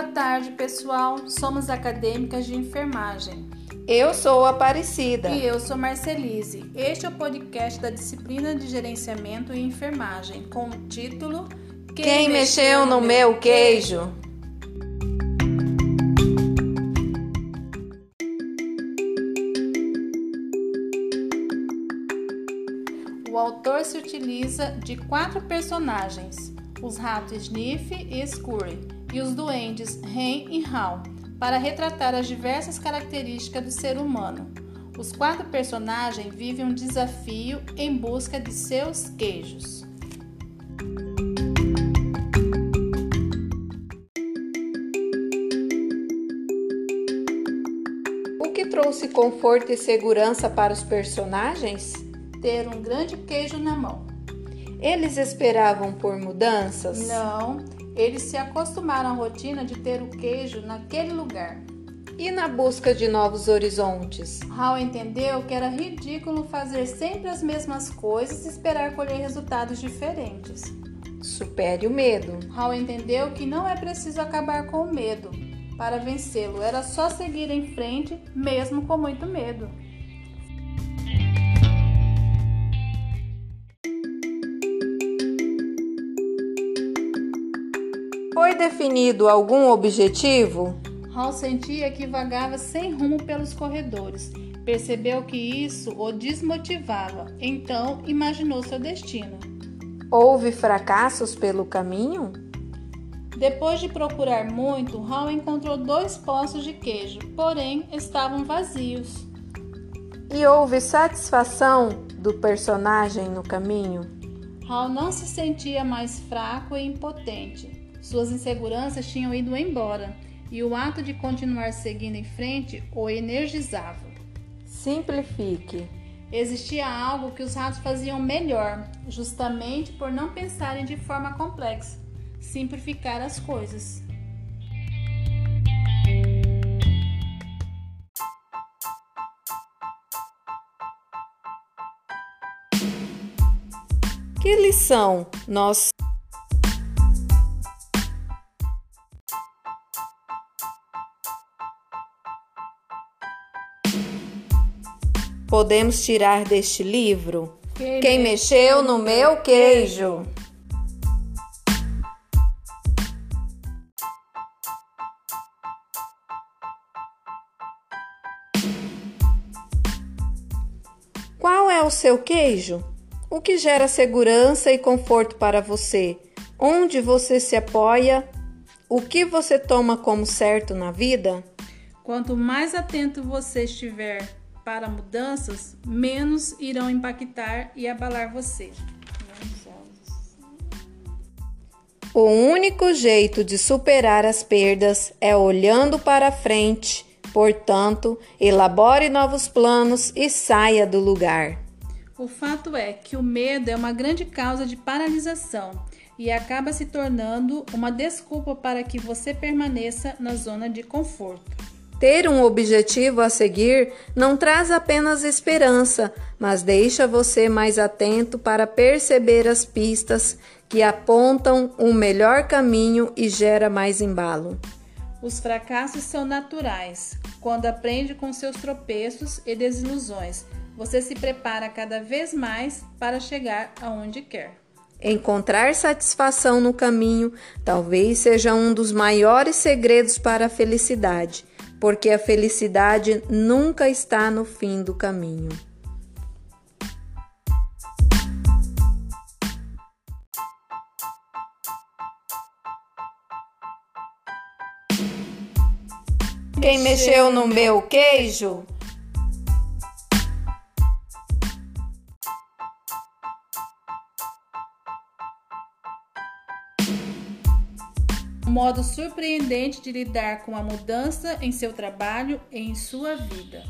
Boa tarde, pessoal. Somos acadêmicas de enfermagem. Eu sou Aparecida. E eu sou Marcelise. Este é o podcast da disciplina de gerenciamento e enfermagem, com o título Quem, Quem mexeu no meu queijo? O autor se utiliza de quatro personagens: os ratos Sniff e Scurry e os duendes Ren e Hal, para retratar as diversas características do ser humano. Os quatro personagens vivem um desafio em busca de seus queijos. O que trouxe conforto e segurança para os personagens? Ter um grande queijo na mão. Eles esperavam por mudanças? Não, eles se acostumaram à rotina de ter o queijo naquele lugar. E na busca de novos horizontes? Hal entendeu que era ridículo fazer sempre as mesmas coisas e esperar colher resultados diferentes. Supere o medo. Hal entendeu que não é preciso acabar com o medo para vencê-lo, era só seguir em frente, mesmo com muito medo. Foi definido algum objetivo? Hal sentia que vagava sem rumo pelos corredores. Percebeu que isso o desmotivava, então imaginou seu destino. Houve fracassos pelo caminho? Depois de procurar muito, Hal encontrou dois poços de queijo, porém estavam vazios. E houve satisfação do personagem no caminho? Hal não se sentia mais fraco e impotente. Suas inseguranças tinham ido embora e o ato de continuar seguindo em frente o energizava. Simplifique. Existia algo que os ratos faziam melhor, justamente por não pensarem de forma complexa. Simplificar as coisas. Que lição nós podemos tirar deste livro? Quem, Quem mexeu no meu queijo? Qual é o seu queijo? O que gera segurança e conforto para você? Onde você se apoia? O que você toma como certo na vida? Quanto mais atento você estiver para mudanças, menos irão impactar e abalar você. O único jeito de superar as perdas é olhando para frente. Portanto, elabore novos planos e saia do lugar. O fato é que o medo é uma grande causa de paralisação e acaba se tornando uma desculpa para que você permaneça na zona de conforto. Ter um objetivo a seguir não traz apenas esperança, mas deixa você mais atento para perceber as pistas que apontam um melhor caminho e gera mais embalo. Os fracassos são naturais. Quando aprende com seus tropeços e desilusões, você se prepara cada vez mais para chegar aonde quer. Encontrar satisfação no caminho talvez seja um dos maiores segredos para a felicidade porque a felicidade nunca está no fim do caminho. Quem mexeu no meu queijo? Modo surpreendente de lidar com a mudança em seu trabalho e em sua vida.